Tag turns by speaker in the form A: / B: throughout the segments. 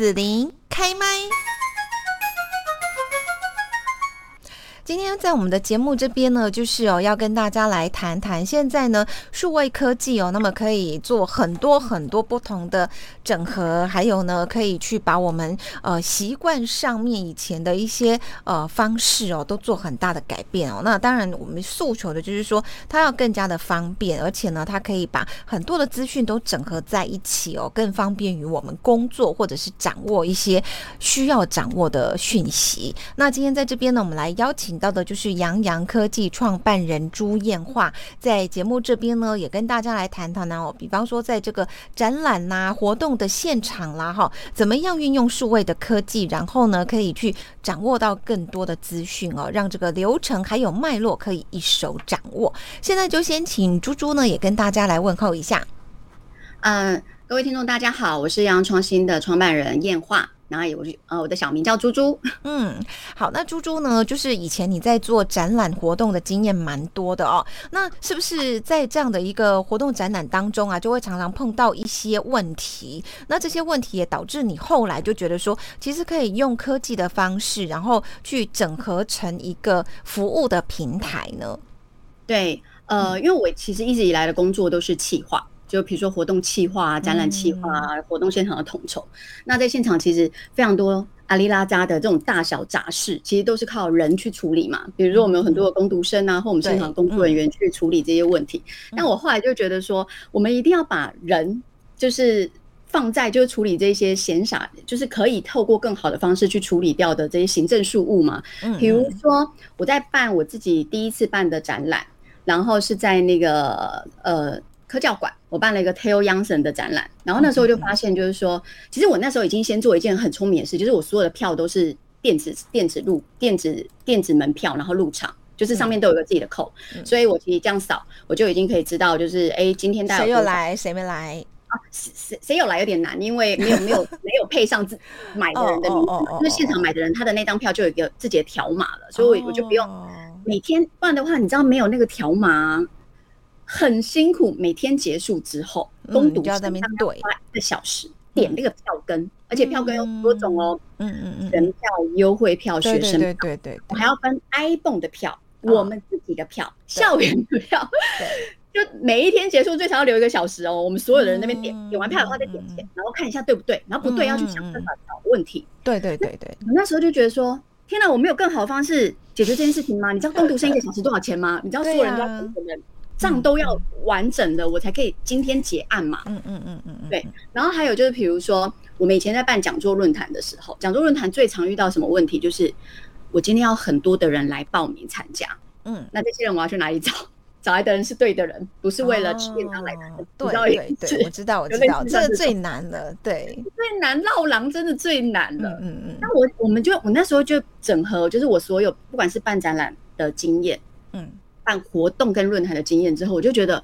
A: 子琳开麦。今天在我们的节目这边呢，就是哦，要跟大家来谈谈现在呢，数位科技哦，那么可以做很多很多不同的整合，还有呢，可以去把我们呃习惯上面以前的一些呃方式哦，都做很大的改变哦。那当然，我们诉求的就是说，它要更加的方便，而且呢，它可以把很多的资讯都整合在一起哦，更方便于我们工作或者是掌握一些需要掌握的讯息。那今天在这边呢，我们来邀请。到的就是扬洋科技创办人朱燕化，在节目这边呢，也跟大家来谈谈。哦，比方说，在这个展览呐、活动的现场啦，哈，怎么样运用数位的科技，然后呢，可以去掌握到更多的资讯哦，让这个流程还有脉络可以一手掌握。现在就先请朱朱呢，也跟大家来问候一下。
B: 嗯，各位听众大家好，我是扬洋创新的创办人燕化。然后也我就呃，我的小名叫猪猪。
A: 嗯，好，那猪猪呢，就是以前你在做展览活动的经验蛮多的哦。那是不是在这样的一个活动展览当中啊，就会常常碰到一些问题？那这些问题也导致你后来就觉得说，其实可以用科技的方式，然后去整合成一个服务的平台呢？
B: 对，呃，因为我其实一直以来的工作都是企划。就比如说活动企划啊、展览企划啊、活动现场的统筹，那在现场其实非常多阿里拉扎的这种大小杂事，其实都是靠人去处理嘛。比如说我们有很多的工读生啊，或我们现场工作人员去处理这些问题。但我后来就觉得说，我们一定要把人就是放在就是处理这些闲暇，就是可以透过更好的方式去处理掉的这些行政事务嘛。比如说我在办我自己第一次办的展览，然后是在那个呃。科教馆，我办了一个 Theo Jansen 的展览，然后那时候就发现，就是说，嗯、其实我那时候已经先做一件很聪明的事，就是我所有的票都是电子、电子入、电子、电子门票，然后入场，就是上面都有个自己的扣，嗯、所以我其实这样扫，我就已经可以知道，就是哎、欸，今天大家
A: 谁有来，谁没来？
B: 啊？谁谁有来有点难，因为没有没有 没有配上自买的人的名字，因为现场买的人他的那张票就有一个自己的条码了，所以我我就不用每天，不然的话，你知道没有那个条码。很辛苦，每天结束之后，工读生在那边对。一个小时点那个票根，而且票根有很多种哦，嗯嗯嗯，人票、优惠票、学生票，对对，我还要分 ibon 的票，我们自己的票、校园的票，就每一天结束最少要留一个小时哦。我们所有的人那边点点完票的话再点钱，然后看一下对不对，然后不对要去想办法找问题。对对对对，我那时候就觉得说，天哪，我没有更好的方式解决这件事情吗？你知道工读生一个小时多少钱吗？你知道所有人都要等我们。账都要完整的，我才可以今天结案嘛。嗯嗯嗯嗯嗯。对，然后还有就是，比如说我们以前在办讲座论坛的时候，讲座论坛最常遇到什么问题？就是我今天要很多的人来报名参加。嗯，那这些人我要去哪里找？找来的人是对的人，不是为了吃便当来的。
A: 对对对，我知道我知道，这个最难了。对，
B: 最难绕狼真的最难了。嗯嗯。那我我们就我那时候就整合，就是我所有不管是办展览的经验，嗯。办活动跟论坛的经验之后，我就觉得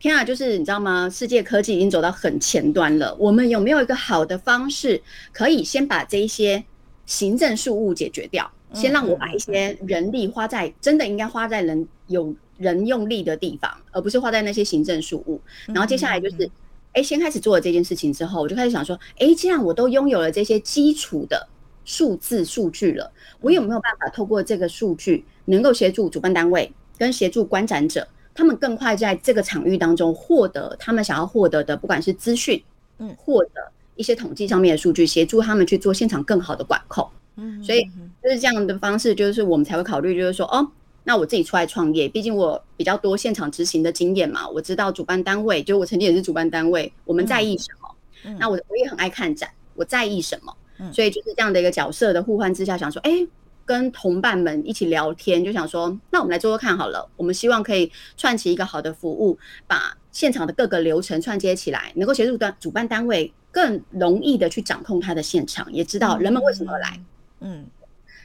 B: 天啊，就是你知道吗？世界科技已经走到很前端了。我们有没有一个好的方式，可以先把这一些行政事务解决掉？先让我把一些人力花在真的应该花在人有人用力的地方，而不是花在那些行政事务。然后接下来就是，哎，先开始做了这件事情之后，我就开始想说，哎，既然我都拥有了这些基础的数字数据了，我有没有办法透过这个数据，能够协助主办单位？跟协助观展者，他们更快在这个场域当中获得他们想要获得的，不管是资讯，嗯，或者一些统计上面的数据，协助他们去做现场更好的管控。嗯，所以就是这样的方式，就是我们才会考虑，就是说，哦，那我自己出来创业，毕竟我比较多现场执行的经验嘛，我知道主办单位，就我曾经也是主办单位，我们在意什么？嗯，那我我也很爱看展，我在意什么？嗯，所以就是这样的一个角色的互换之下，想说，哎。跟同伴们一起聊天，就想说，那我们来做做看好了。我们希望可以串起一个好的服务，把现场的各个流程串接起来，能够协助单主办单位更容易的去掌控他的现场，也知道人们为什么来。嗯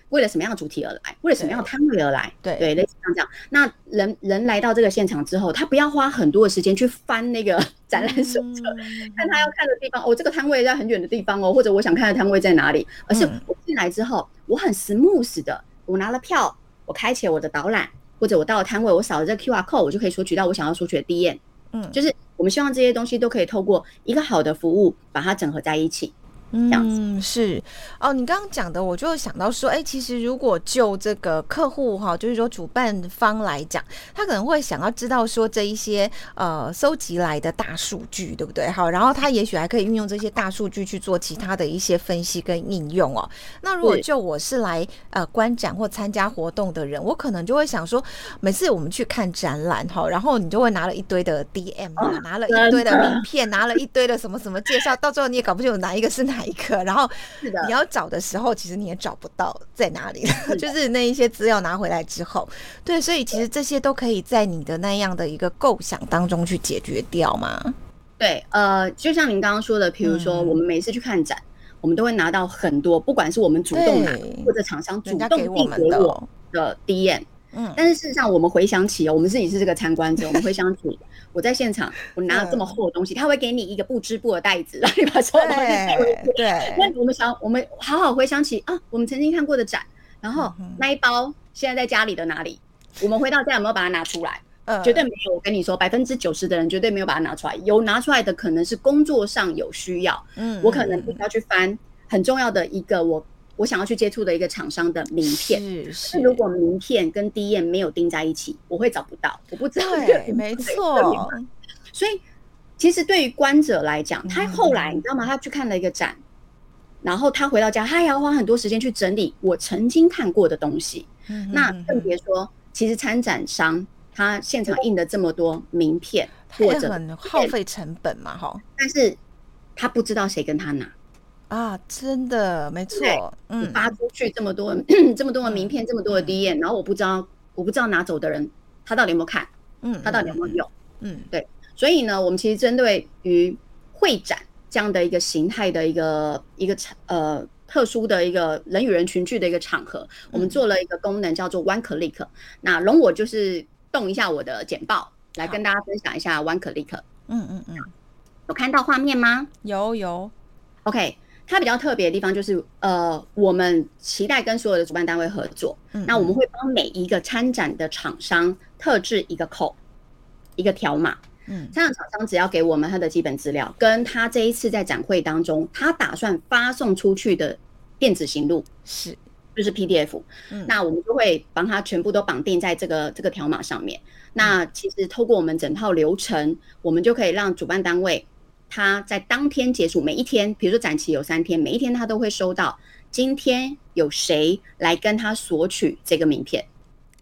B: 为了什么样的主题而来？为了什么样的摊位而来？对对，类似像这样。那人人来到这个现场之后，他不要花很多的时间去翻那个 展览手册，嗯、看他要看的地方。哦，这个摊位在很远的地方哦，或者我想看的摊位在哪里？而是我进来之后，我很 smooth 的，我拿了票，我开启了我的导览，或者我到了摊位，我扫了这个 QR code，我就可以索取到我想要索取的 DM。嗯，就是我们希望这些东西都可以透过一个好的服务把它整合在一起。
A: 嗯，是哦。你刚刚讲的，我就想到说，哎、欸，其实如果就这个客户哈，就是说主办方来讲，他可能会想要知道说这一些呃收集来的大数据，对不对？好，然后他也许还可以运用这些大数据去做其他的一些分析跟应用哦。那如果就我是来呃观展或参加活动的人，我可能就会想说，每次我们去看展览哈，然后你就会拿了一堆的 DM，、哦、拿了一堆的名片，拿了一堆的什么什么介绍，到最后你也搞不清楚哪一个是哪。哪一个？然后你要找的时候，其实你也找不到在哪里了。就是那一些资料拿回来之后，对，所以其实这些都可以在你的那样的一个构想当中去解决掉吗？
B: 对，呃，就像您刚刚说的，比如说我们每次去看展，嗯、我们都会拿到很多，不管是我们主动拿，或者厂商主动递给我们的 DM。嗯，但是事实上，我们回想起，哦我们自己是这个参观者，我们回想起。我在现场，我拿了这么厚的东西，他会给你一个不织布的袋子，让你把所有东西带回去。对，那我们想，我们好好回想起啊，我们曾经看过的展，然后那一包现在在家里的哪里？我们回到家有没有把它拿出来？呃，绝对没有。我跟你说，百分之九十的人绝对没有把它拿出来。有拿出来的可能是工作上有需要，嗯，我可能必须要去翻很重要的一个我。我想要去接触的一个厂商的名片，是是。如果名片跟 DM 没有钉在一起，我会找不到，我不知道。
A: 对，没错。
B: 所以，其实对于观者来讲，他后来你知道吗？他去看了一个展，然后他回到家，他也要花很多时间去整理我曾经看过的东西。嗯。那更别说，其实参展商他现场印的这么多名片，或者
A: 很耗费成本嘛，哈。
B: 但是他不知道谁跟他拿。
A: 啊，真的没错，
B: 嗯，发出去这么多、嗯、这么多的名片，嗯、这么多的 DM，然后我不知道，我不知道拿走的人他到底有没有看，嗯，他到底有没有用，嗯，对，所以呢，我们其实针对于会展这样的一个形态的一个一个呃特殊的一个人与人群聚的一个场合，嗯、我们做了一个功能叫做 One Click，那容我就是动一下我的简报来跟大家分享一下 One Click，嗯嗯嗯，有看到画面吗？
A: 有有
B: ，OK。它比较特别的地方就是，呃，我们期待跟所有的主办单位合作。嗯，那我们会帮每一个参展的厂商特制一个 code，一个条码。嗯，参展厂商只要给我们他的基本资料，跟他这一次在展会当中他打算发送出去的电子行录是，就是 PDF。嗯，那我们就会帮他全部都绑定在这个这个条码上面。那其实透过我们整套流程，我们就可以让主办单位。他在当天结束，每一天，比如说展期有三天，每一天他都会收到今天有谁来跟他索取这个名片，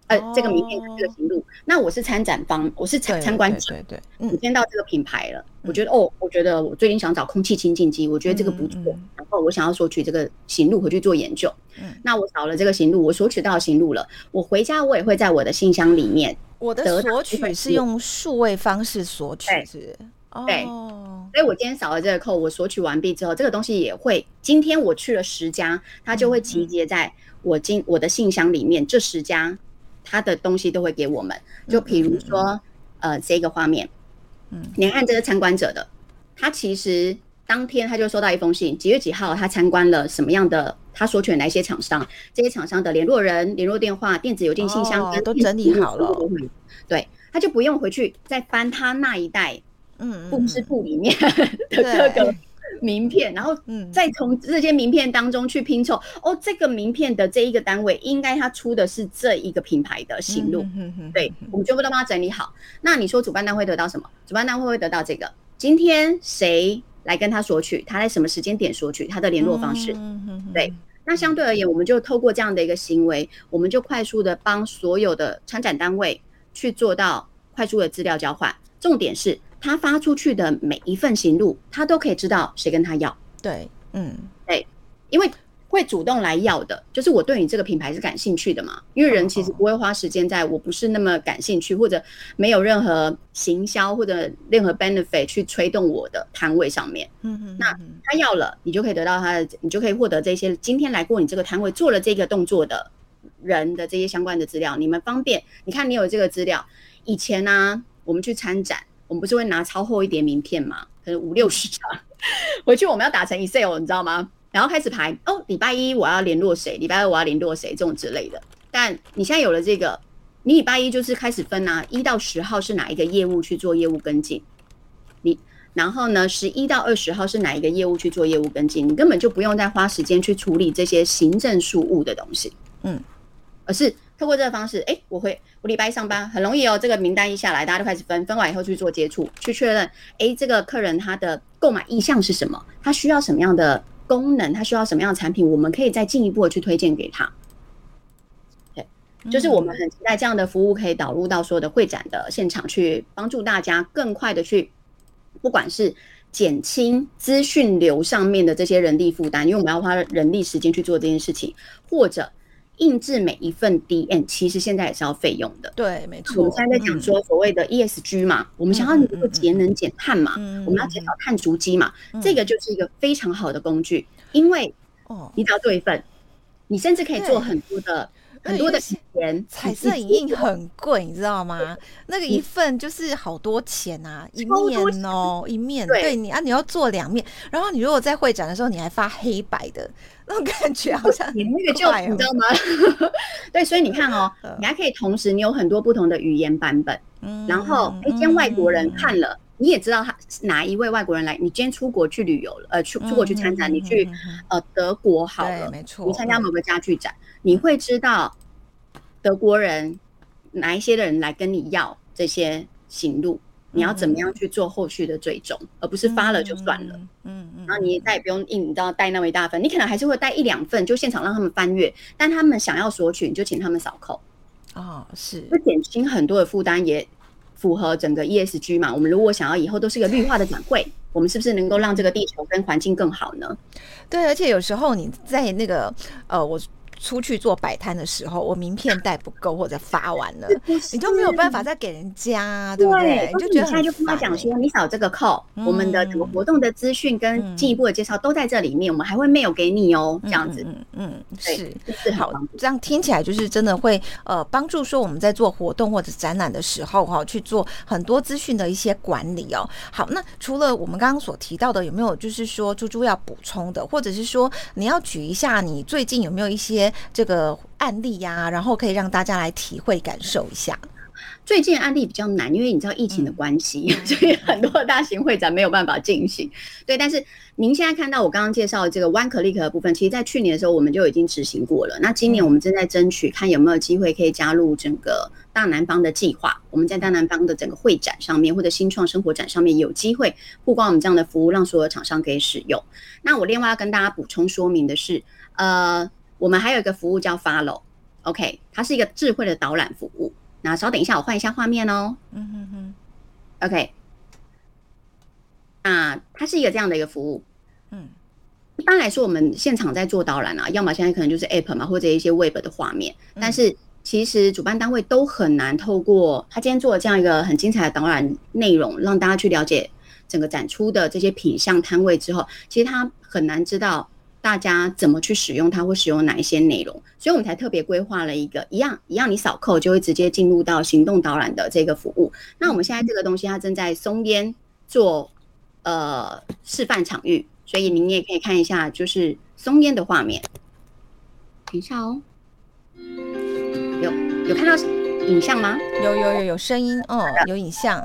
B: 呃，这个名片跟这个行录。那我是参展方，我是参参观者，对对，对，我见到这个品牌了，我觉得哦，我觉得我最近想找空气清净机，我觉得这个不错，然后我想要索取这个行录回去做研究。嗯，那我找了这个行录，我索取到行录了，我回家我也会在我的信箱里面，
A: 我的索取是用数位方式索取，是。
B: 对，所以我今天扫了这个扣，我索取完毕之后，这个东西也会，今天我去了十家，它就会集结在我今我的信箱里面，这十家它的东西都会给我们。就比如说，呃，这个画面，嗯，你看这个参观者的，他其实当天他就收到一封信，几月几号他参观了什么样的，他索取哪些厂商，这些厂商的联络人、联络电话、电子邮件信箱
A: 都整理好了，
B: 对，他就不用回去再翻他那一袋。嗯，布织布里面 的各个名片，然后再从这些名片当中去拼凑。哦，这个名片的这一个单位，应该他出的是这一个品牌的型录。对，我们全部都帮他整理好。那你说主办单位得到什么？主办单位会得到这个，今天谁来跟他索取？他在什么时间点索取？他的联络方式。对，那相对而言，我们就透过这样的一个行为，我们就快速的帮所有的参展单位去做到快速的资料交换。重点是。他发出去的每一份行录，他都可以知道谁跟他要。
A: 对，嗯，
B: 对，因为会主动来要的，就是我对你这个品牌是感兴趣的嘛。因为人其实不会花时间在我不是那么感兴趣，或者没有任何行销或者任何 benefit 去推动我的摊位上面。嗯嗯，那他要了，你就可以得到他的，你就可以获得这些今天来过你这个摊位做了这个动作的人的这些相关的资料。你们方便，你看你有这个资料，以前呢、啊，我们去参展。我们不是会拿超厚一叠名片嘛？可能五六十张，回去我们要打成 Excel，你知道吗？然后开始排哦，礼拜一我要联络谁，礼拜二我要联络谁，这种之类的。但你现在有了这个，你礼拜一就是开始分啊，一到十号是哪一个业务去做业务跟进，你然后呢，十一到二十号是哪一个业务去做业务跟进，你根本就不用再花时间去处理这些行政事务的东西，嗯，而是透过这个方式，哎，我会我礼拜一上班很容易哦，这个名单一下来，大家就开始分，分完以后去做接触，去确认，哎，这个客人他的购买意向是什么，他需要什么样的功能，他需要什么样的产品，我们可以再进一步的去推荐给他。对，就是我们很期待这样的服务可以导入到所有的会展的现场去，帮助大家更快的去。不管是减轻资讯流上面的这些人力负担，因为我们要花人力时间去做这件事情，或者印制每一份 DM，其实现在也是要费用的。
A: 对，没错。
B: 我们现在在讲说所谓的 ESG 嘛，嗯、我们想要能够节能减碳嘛，嗯嗯、我们要减少碳足迹嘛，嗯、这个就是一个非常好的工具，因为哦，你只要做一份，你甚至可以做很多的。很多的钱，
A: 彩色影印很贵，你知道吗？那个一份就是好多钱啊，一面哦，一面。对。你啊，你要做两面，然后你如果在会展的时候，你还发黑白的 那种感觉，好像
B: 你那个就你知道吗？对，所以你看哦，你还可以同时，你有很多不同的语言版本，然后哎，今天外国人看了，你也知道他哪一位外国人来。你今天出国去旅游了，呃，出出国去参展，你去呃德国好了，没错，你参加某个家具展。你会知道德国人哪一些的人来跟你要这些行路，你要怎么样去做后续的追踪，而不是发了就算了。嗯嗯，然后你再也不用印，你知道带那么一大份，你可能还是会带一两份，就现场让他们翻阅，但他们想要索取，你就请他们扫扣。
A: 哦，是，
B: 会减轻很多的负担，也符合整个 ESG 嘛。我们如果想要以后都是一个绿化的展会，我们是不是能够让这个地球跟环境更好呢？
A: 对，而且有时候你在那个呃，我。出去做摆摊的时候，我名片带不够或者发完了，你就没有办法再给人家，对不对？你就觉得他就跟他讲说，你扫这个扣，我们的整个活动的资讯跟进一步的介绍都在这里面，我们还会 mail 给你哦，这样子，嗯，是是好，这样听起来就是真的会呃帮助说我们在做活动或者展览的时候哈，去做很多资讯的一些管理哦。好，那除了我们刚刚所提到的，有没有就是说猪猪要补充的，或者是说你要举一下你最近有没有一些？这个案例呀、啊，然后可以让大家来体会感受一下。最近案例比较难，因为你知道疫情的关系，嗯、所以很多大型会展没有办法进行。对，但是您现在看到我刚刚介绍的这个 One Click 的部分，其实在去年的时候我们就已经执行过了。那今年我们正在争取，看有没有机会可以加入整个大南方的计划。我们在大南方的整个会展上面，或者新创生活展上面，有机会曝光我们这样的服务，让所有厂商可以使用。那我另外要跟大家补充说明的是，呃。我们还有一个服务叫 Follow，OK，它是一个智慧的导览服务。那稍等一下，我换一下画面哦。嗯哼哼，OK，那，它是一个这样的一个服务。嗯，一般来说，我们现场在做导览啊，要么现在可能就是 App 嘛，或者一些 Web 的画面。但是其实主办单位都很难透过他今天做的这样一个很精彩的导览内容，让大家去了解整个展出的这些品相摊位之后，其实他很难知道。大家怎么去使用它，会使用哪一些内容？所以我们才特别规划了一个一样一样，你扫扣就会直接进入到行动导览的这个服务。那我们现在这个东西它正在松烟做呃示范场域，所以您也可以看一下，就是松烟的画面。等一下哦，有有看到影像吗？有有有有声音哦，有影像。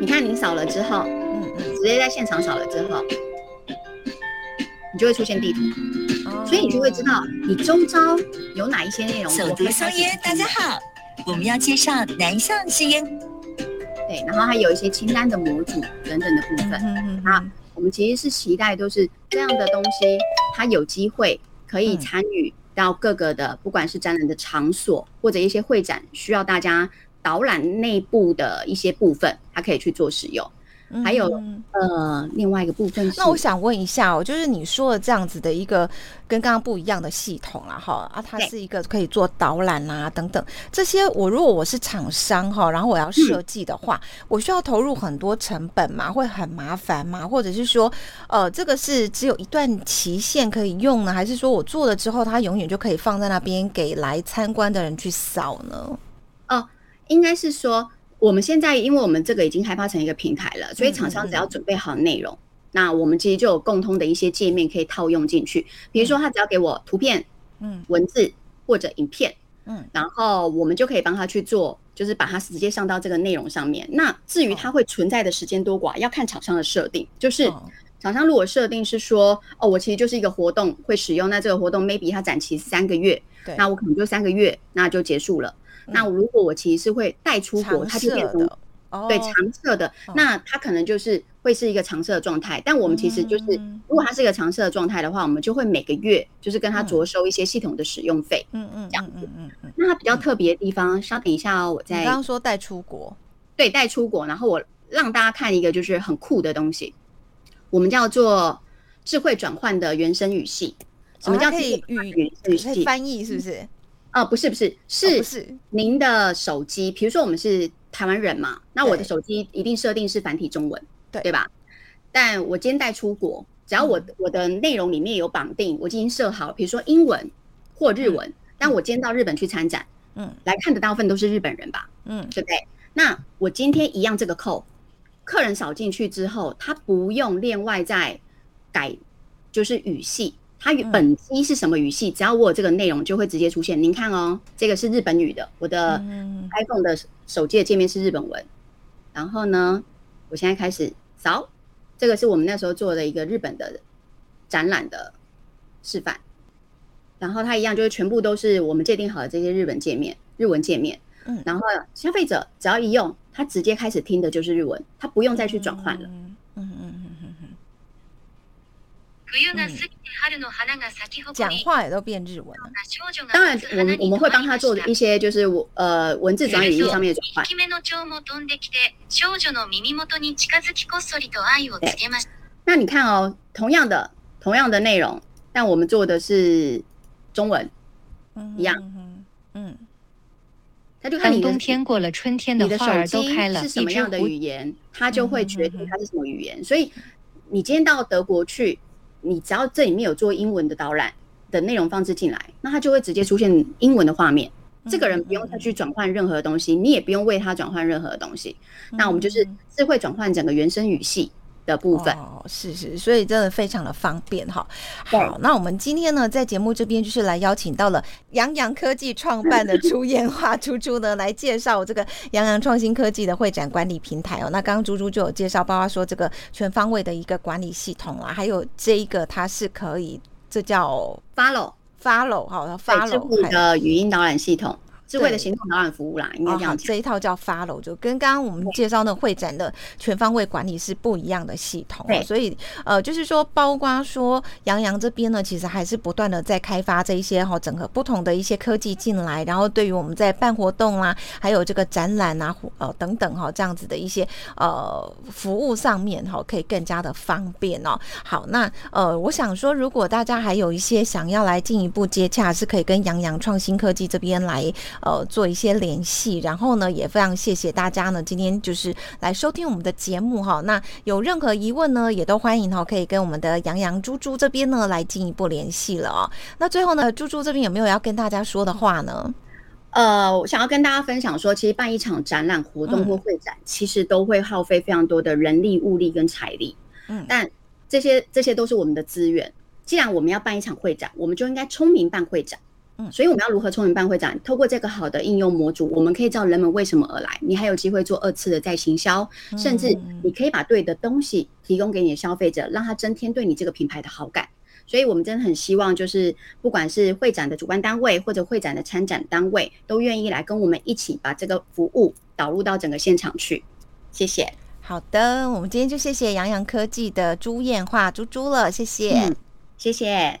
B: 你看您扫了之后，嗯嗯，直接在现场扫了之后。就会出现地图，所以你就会知道你周遭有哪一些内容。
C: 走读松烟，大家好，我们要介绍南向之烟。
B: 对，然后还有一些清单的模组等等的部分。嗯好，我们其实是期待都是这样的东西，它有机会可以参与到各个的，不管是展览的场所或者一些会展需要大家导览内部的一些部分，它可以去做使用。还有呃，另外一个部分是，
A: 那我想问一下哦，就是你说的这样子的一个跟刚刚不一样的系统啦，哈啊，它是一个可以做导览啊等等这些。我如果我是厂商哈，然后我要设计的话，嗯、我需要投入很多成本嘛，会很麻烦吗？或者是说，呃，这个是只有一段期限可以用呢，还是说我做了之后，它永远就可以放在那边给来参观的人去扫呢？
B: 哦，应该是说。我们现在，因为我们这个已经开发成一个平台了，所以厂商只要准备好内容，嗯嗯嗯，那我们其实就有共通的一些界面可以套用进去。比如说，他只要给我图片、嗯，文字或者影片，嗯，然后我们就可以帮他去做就是把它直接上到这个内容上面。那至于它会存在的时间多寡，要看厂商的设定。就是厂商如果设定是说，哦，我其实就是一个活动会使用，那这个活动 maybe 它展期三个月，那我可能就三个月，那就结束了。嗯、那如果我其实是会带出国，它就变成。对，常设的，那它可能就是会是一个常设的状态。但我们其实就是，如果它是一个常设的状态的话，我们就会每个月就是跟它着收一些系统的使用费。嗯嗯，这样子。嗯嗯。那它比较特别的地方，稍等一下哦，我在
A: 刚刚说带出国，
B: 对，带出国。然后我让大家看一个就是很酷的东西，我们叫做智慧转换的原生语系。什么叫可以语
A: 语系翻译？是不是？
B: 哦，不是不是，是是您的手机，比如说我们是。台湾人嘛，那我的手机一定设定是繁体中文，对对吧？但我今天带出国，只要我我的内容里面有绑定，我已经设好，比如说英文或日文，但我今天到日本去参展，嗯，来看的大部分都是日本人吧，嗯，对不对？那我今天一样这个扣，客人扫进去之后，他不用另外再改，就是语系。它本机是什么语系？只要我有这个内容，就会直接出现。您看哦，这个是日本语的，我的 iPhone 的手机的界面是日本文。然后呢，我现在开始扫，这个是我们那时候做的一个日本的展览的示范。然后它一样，就是全部都是我们界定好的这些日本界面、日文界面。嗯，然后消费者只要一用，他直接开始听的就是日文，他不用再去转换了。
A: 讲话也都变日文了。
B: 当然，我们我们会帮他做一些，就是我呃文字转语义上面的转换。那你看哦，同样的同样的内容，但我们做的是中文，一样。嗯，他就看你
C: 冬天过了，春天的花儿都开了，
B: 是什么样的语言，他就会决定它是什么语言。所以你今天到德国去。你只要这里面有做英文的导览的内容放置进来，那它就会直接出现英文的画面。这个人不用再去转换任何东西，你也不用为他转换任何东西。那我们就是智慧转换整个原生语系的部分。
A: 哦，是是，所以真的非常的方便哈。好，那我们今天呢，在节目这边就是来邀请到了扬扬科技创办的朱燕华 朱朱呢，来介绍这个扬扬创新科技的会展管理平台哦。那刚刚猪猪就有介绍，包括说这个全方位的一个管理系统啊，还有这一个它是可以，这叫
B: Follow
A: Follow 好，Follow
B: 的语音导览系统。智慧的行动导览服务啦，应该这样讲。
A: 哦，这一套叫 Follow，就跟刚刚我们介绍那会展的全方位管理是不一样的系统。对，所以呃，就是说，包括说杨洋这边呢，其实还是不断的在开发这一些哈，整合不同的一些科技进来，然后对于我们在办活动啊，还有这个展览啊，呃等等哈，这样子的一些呃服务上面哈，可以更加的方便哦。好，那呃，我想说，如果大家还有一些想要来进一步接洽，是可以跟杨洋创新科技这边来。呃，做一些联系，然后呢，也非常谢谢大家呢，今天就是来收听我们的节目哈。那有任何疑问呢，也都欢迎哈，可以跟我们的杨洋猪猪这边呢来进一步联系了哦。那最后呢，猪猪这边有没有要跟大家说的话呢？
B: 呃，我想要跟大家分享说，其实办一场展览活动或会展，嗯、其实都会耗费非常多的人力、物力跟财力。嗯，但这些这些都是我们的资源。既然我们要办一场会展，我们就应该聪明办会展。所以我们要如何聪明办会展？透过这个好的应用模组，我们可以知道人们为什么而来。你还有机会做二次的再行销，甚至你可以把对的东西提供给你的消费者，让他增添对你这个品牌的好感。所以我们真的很希望，就是不管是会展的主办单位或者会展的参展单位，都愿意来跟我们一起把这个服务导入到整个现场去。谢谢。
A: 好的，我们今天就谢谢洋洋科技的朱燕化猪猪了，谢谢，
B: 嗯、谢谢。